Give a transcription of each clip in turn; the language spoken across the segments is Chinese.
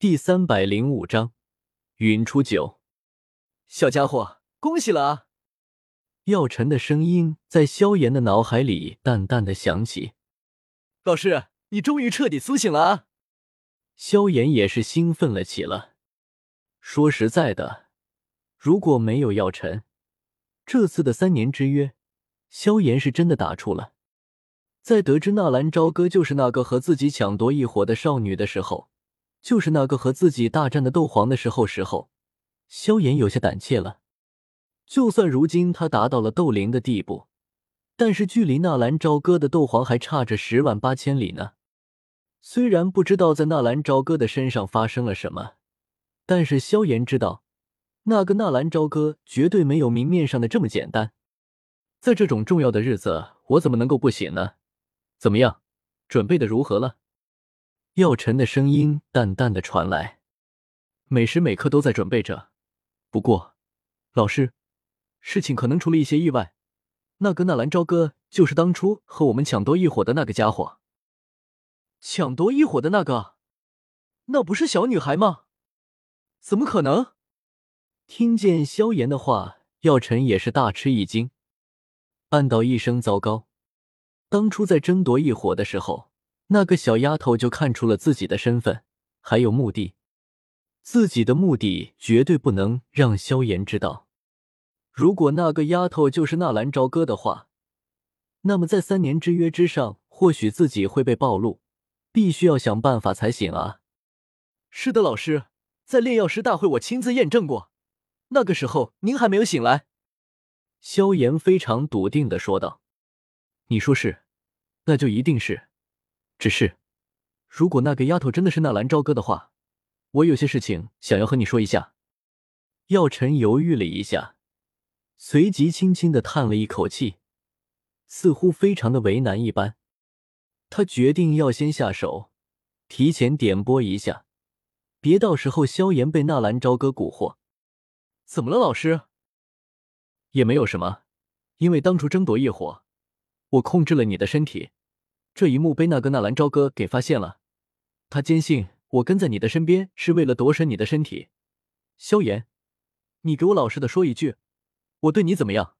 第三百零五章，云出九。小家伙，恭喜了啊！药尘的声音在萧炎的脑海里淡淡的响起。老师，你终于彻底苏醒了啊！萧炎也是兴奋了起来。说实在的，如果没有药尘，这次的三年之约，萧炎是真的打怵了。在得知纳兰朝歌就是那个和自己抢夺一火的少女的时候，就是那个和自己大战的斗皇的时候，时候，萧炎有些胆怯了。就算如今他达到了斗灵的地步，但是距离纳兰朝歌的斗皇还差着十万八千里呢。虽然不知道在纳兰朝歌的身上发生了什么，但是萧炎知道，那个纳兰朝歌绝对没有明面上的这么简单。在这种重要的日子，我怎么能够不醒呢？怎么样，准备的如何了？药尘的声音淡淡的传来，每时每刻都在准备着。不过，老师，事情可能出了一些意外。那个纳兰朝歌就是当初和我们抢夺异火的那个家伙。抢夺异火的那个，那不是小女孩吗？怎么可能？听见萧炎的话，药尘也是大吃一惊，暗道一声糟糕。当初在争夺异火的时候。那个小丫头就看出了自己的身份，还有目的。自己的目的绝对不能让萧炎知道。如果那个丫头就是纳兰朝歌的话，那么在三年之约之上，或许自己会被暴露，必须要想办法才行啊！是的，老师，在炼药师大会我亲自验证过，那个时候您还没有醒来。萧炎非常笃定的说道：“你说是，那就一定是。”只是，如果那个丫头真的是纳兰朝歌的话，我有些事情想要和你说一下。药尘犹豫了一下，随即轻轻的叹了一口气，似乎非常的为难一般。他决定要先下手，提前点拨一下，别到时候萧炎被纳兰朝歌蛊惑。怎么了，老师？也没有什么，因为当初争夺业火，我控制了你的身体。这一幕被那个纳兰朝歌给发现了，他坚信我跟在你的身边是为了夺舍你的身体。萧炎，你给我老实的说一句，我对你怎么样？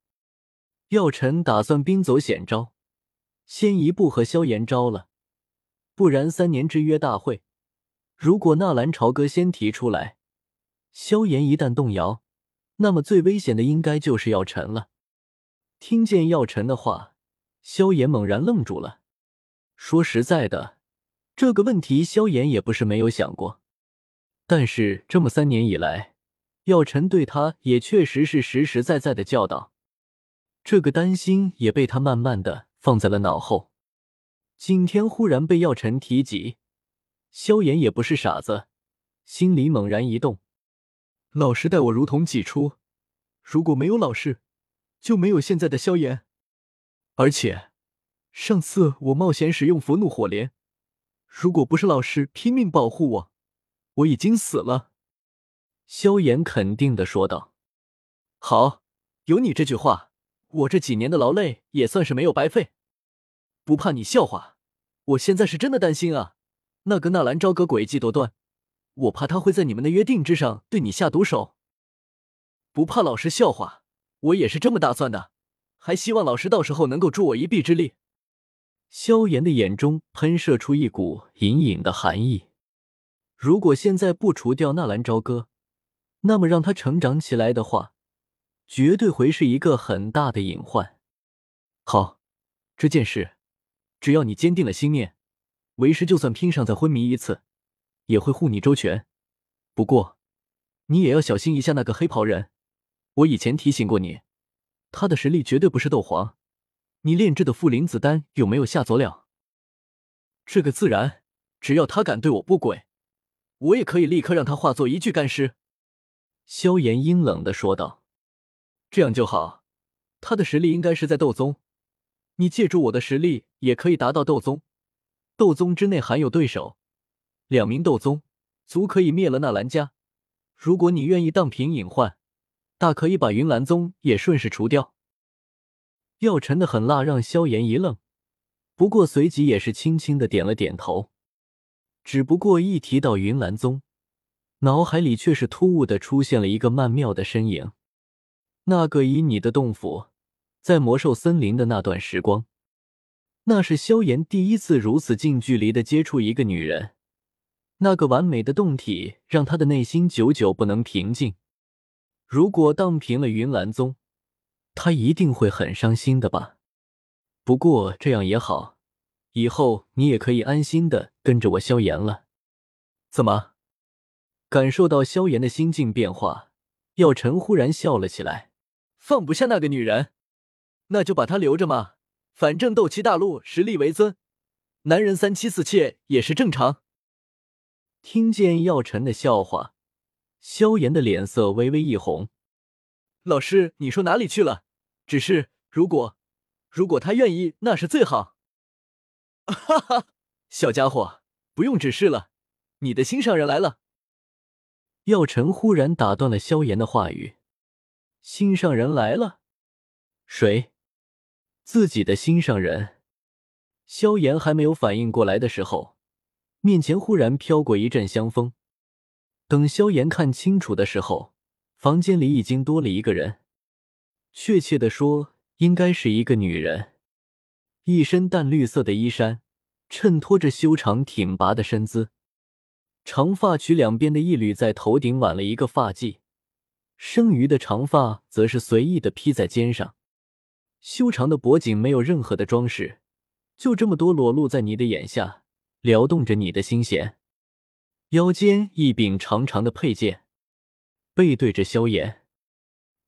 药尘打算兵走险招，先一步和萧炎招了，不然三年之约大会，如果纳兰朝歌先提出来，萧炎一旦动摇，那么最危险的应该就是药尘了。听见药尘的话，萧炎猛然愣住了。说实在的，这个问题萧炎也不是没有想过，但是这么三年以来，药尘对他也确实是实实在在的教导，这个担心也被他慢慢的放在了脑后。今天忽然被药尘提及，萧炎也不是傻子，心里猛然一动，老师待我如同己出，如果没有老师，就没有现在的萧炎，而且。上次我冒险使用佛怒火莲，如果不是老师拼命保护我，我已经死了。”萧炎肯定的说道。“好，有你这句话，我这几年的劳累也算是没有白费。不怕你笑话，我现在是真的担心啊！那个纳兰朝歌诡计多端，我怕他会在你们的约定之上对你下毒手。不怕老师笑话，我也是这么打算的，还希望老师到时候能够助我一臂之力。”萧炎的眼中喷射出一股隐隐的寒意。如果现在不除掉纳兰朝歌，那么让他成长起来的话，绝对会是一个很大的隐患。好，这件事，只要你坚定了心念，为师就算拼上再昏迷一次，也会护你周全。不过，你也要小心一下那个黑袍人。我以前提醒过你，他的实力绝对不是斗皇。你炼制的负灵子丹有没有下佐料？这个自然，只要他敢对我不轨，我也可以立刻让他化作一具干尸。”萧炎阴冷的说道。“这样就好，他的实力应该是在斗宗，你借助我的实力也可以达到斗宗。斗宗之内含有对手，两名斗宗足可以灭了纳兰家。如果你愿意荡平隐患，大可以把云岚宗也顺势除掉。”药尘的狠辣让萧炎一愣，不过随即也是轻轻的点了点头。只不过一提到云岚宗，脑海里却是突兀的出现了一个曼妙的身影，那个以你的洞府在魔兽森林的那段时光，那是萧炎第一次如此近距离的接触一个女人，那个完美的洞体让他的内心久久不能平静。如果荡平了云岚宗，他一定会很伤心的吧？不过这样也好，以后你也可以安心的跟着我萧炎了。怎么？感受到萧炎的心境变化，药尘忽然笑了起来。放不下那个女人，那就把她留着嘛。反正斗气大陆实力为尊，男人三妻四妾也是正常。听见药尘的笑话，萧炎的脸色微微一红。老师，你说哪里去了？只是如果如果他愿意，那是最好。哈哈，小家伙，不用指示了，你的心上人来了。药尘忽然打断了萧炎的话语：“心上人来了？谁？自己的心上人？”萧炎还没有反应过来的时候，面前忽然飘过一阵香风。等萧炎看清楚的时候，房间里已经多了一个人，确切的说，应该是一个女人，一身淡绿色的衣衫，衬托着修长挺拔的身姿。长发曲两边的一缕在头顶挽了一个发髻，剩余的长发则是随意的披在肩上。修长的脖颈没有任何的装饰，就这么多裸露在你的眼下，撩动着你的心弦。腰间一柄长长的佩剑，背对着萧炎。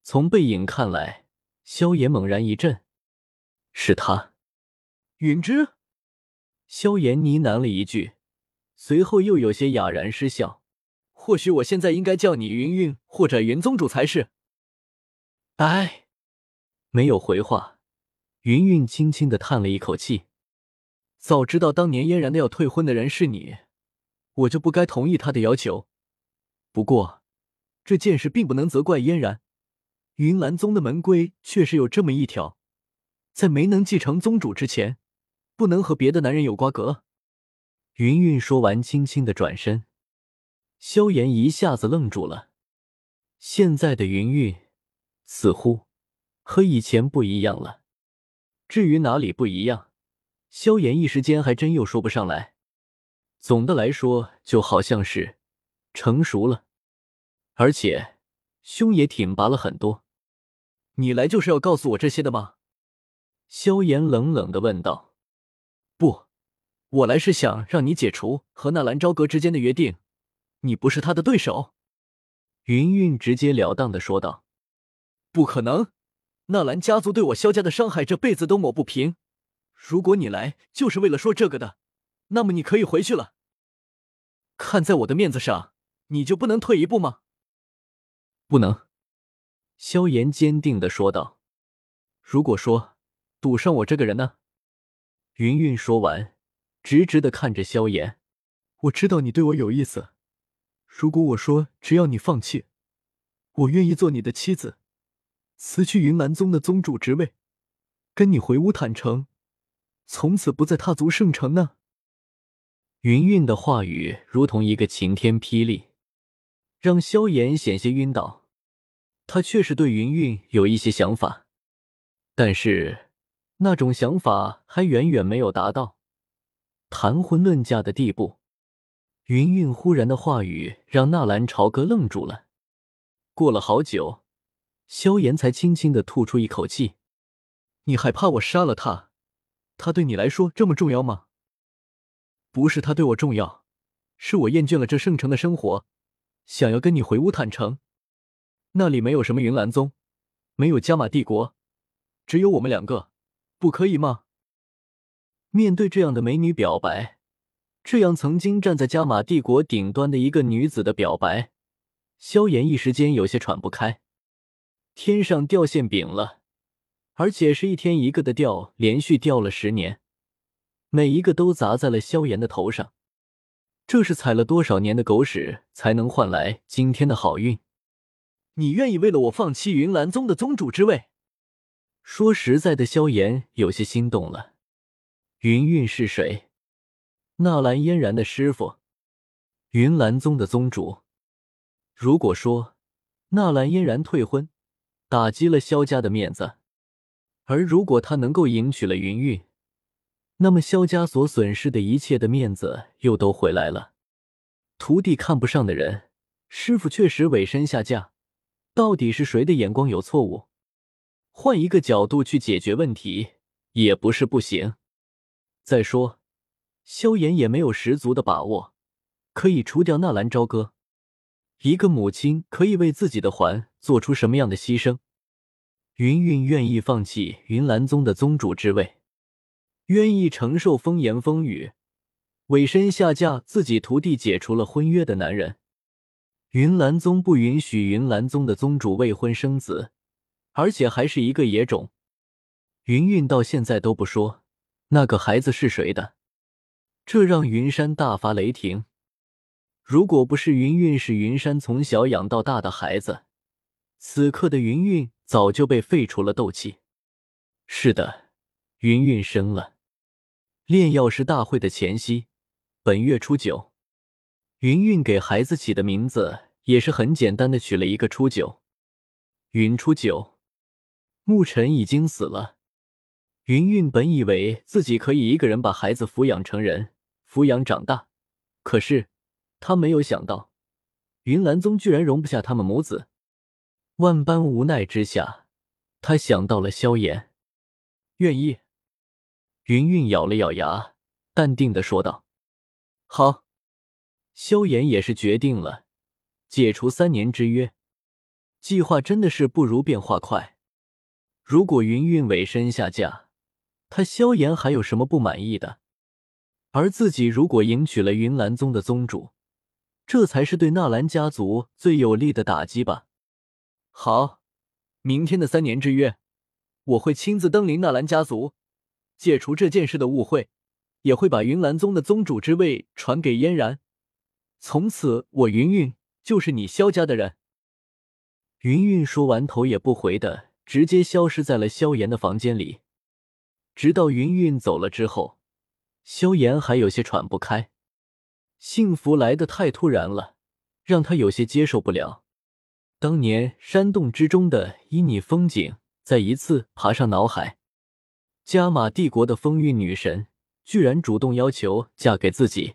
从背影看来，萧炎猛然一震，是他，云芝。萧炎呢喃了一句。随后又有些哑然失笑，或许我现在应该叫你云云或者云宗主才是。哎，没有回话。云云轻轻的叹了一口气，早知道当年嫣然的要退婚的人是你，我就不该同意他的要求。不过这件事并不能责怪嫣然，云岚宗的门规确实有这么一条，在没能继承宗主之前，不能和别的男人有瓜葛。云云说完，轻轻的转身。萧炎一下子愣住了。现在的云云似乎和以前不一样了。至于哪里不一样，萧炎一时间还真又说不上来。总的来说，就好像是成熟了，而且胸也挺拔了很多。你来就是要告诉我这些的吗？萧炎冷冷的问道。不。我来是想让你解除和纳兰朝阁之间的约定，你不是他的对手。”云云直截了当的说道。“不可能，纳兰家族对我萧家的伤害这辈子都抹不平。如果你来就是为了说这个的，那么你可以回去了。看在我的面子上，你就不能退一步吗？”“不能。”萧炎坚定的说道。“如果说赌上我这个人呢？”云云说完。直直的看着萧炎，我知道你对我有意思。如果我说只要你放弃，我愿意做你的妻子，辞去云岚宗的宗主职位，跟你回乌坦城，从此不再踏足圣城呢？云韵的话语如同一个晴天霹雳，让萧炎险些晕倒。他确实对云韵有一些想法，但是那种想法还远远没有达到。谈婚论嫁的地步，云云忽然的话语让纳兰朝歌愣住了。过了好久，萧炎才轻轻的吐出一口气：“你害怕我杀了他？他对你来说这么重要吗？”“不是他对我重要，是我厌倦了这圣城的生活，想要跟你回屋坦诚。那里没有什么云岚宗，没有加玛帝国，只有我们两个，不可以吗？”面对这样的美女表白，这样曾经站在加玛帝国顶端的一个女子的表白，萧炎一时间有些喘不开。天上掉馅饼了，而且是一天一个的掉，连续掉了十年，每一个都砸在了萧炎的头上。这是踩了多少年的狗屎才能换来今天的好运？你愿意为了我放弃云岚宗的宗主之位？说实在的，萧炎有些心动了。云韵是谁？纳兰嫣然的师傅，云岚宗的宗主。如果说纳兰嫣然退婚，打击了萧家的面子，而如果他能够迎娶了云韵，那么萧家所损失的一切的面子又都回来了。徒弟看不上的人，师傅确实委身下嫁，到底是谁的眼光有错误？换一个角度去解决问题也不是不行。再说，萧炎也没有十足的把握可以除掉纳兰朝歌。一个母亲可以为自己的环做出什么样的牺牲？云云愿意放弃云岚宗的宗主之位，愿意承受风言风语。委身下嫁自己徒弟解除了婚约的男人，云岚宗不允许云岚宗的宗主未婚生子，而且还是一个野种。云韵到现在都不说那个孩子是谁的，这让云山大发雷霆。如果不是云韵是云山从小养到大的孩子，此刻的云韵早就被废除了斗气。是的，云韵生了。炼药师大会的前夕。本月初九，云韵给孩子起的名字也是很简单的，取了一个初九。云初九，牧尘已经死了。云韵本以为自己可以一个人把孩子抚养成人，抚养长大，可是他没有想到，云岚宗居然容不下他们母子。万般无奈之下，他想到了萧炎，愿意。云韵咬了咬牙，淡定的说道。好，萧炎也是决定了解除三年之约。计划真的是不如变化快。如果云韵委身下嫁，他萧炎还有什么不满意的？而自己如果迎娶了云岚宗的宗主，这才是对纳兰家族最有力的打击吧。好，明天的三年之约，我会亲自登临纳兰家族，解除这件事的误会。也会把云岚宗的宗主之位传给嫣然，从此我云韵就是你萧家的人。云韵说完，头也不回的直接消失在了萧炎的房间里。直到云韵走了之后，萧炎还有些喘不开，幸福来的太突然了，让他有些接受不了。当年山洞之中的旖旎风景，再一次爬上脑海。加玛帝国的风韵女神。居然主动要求嫁给自己，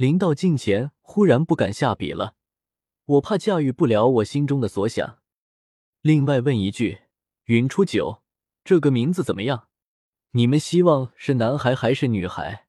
临到近前，忽然不敢下笔了。我怕驾驭不了我心中的所想。另外问一句，云初九这个名字怎么样？你们希望是男孩还是女孩？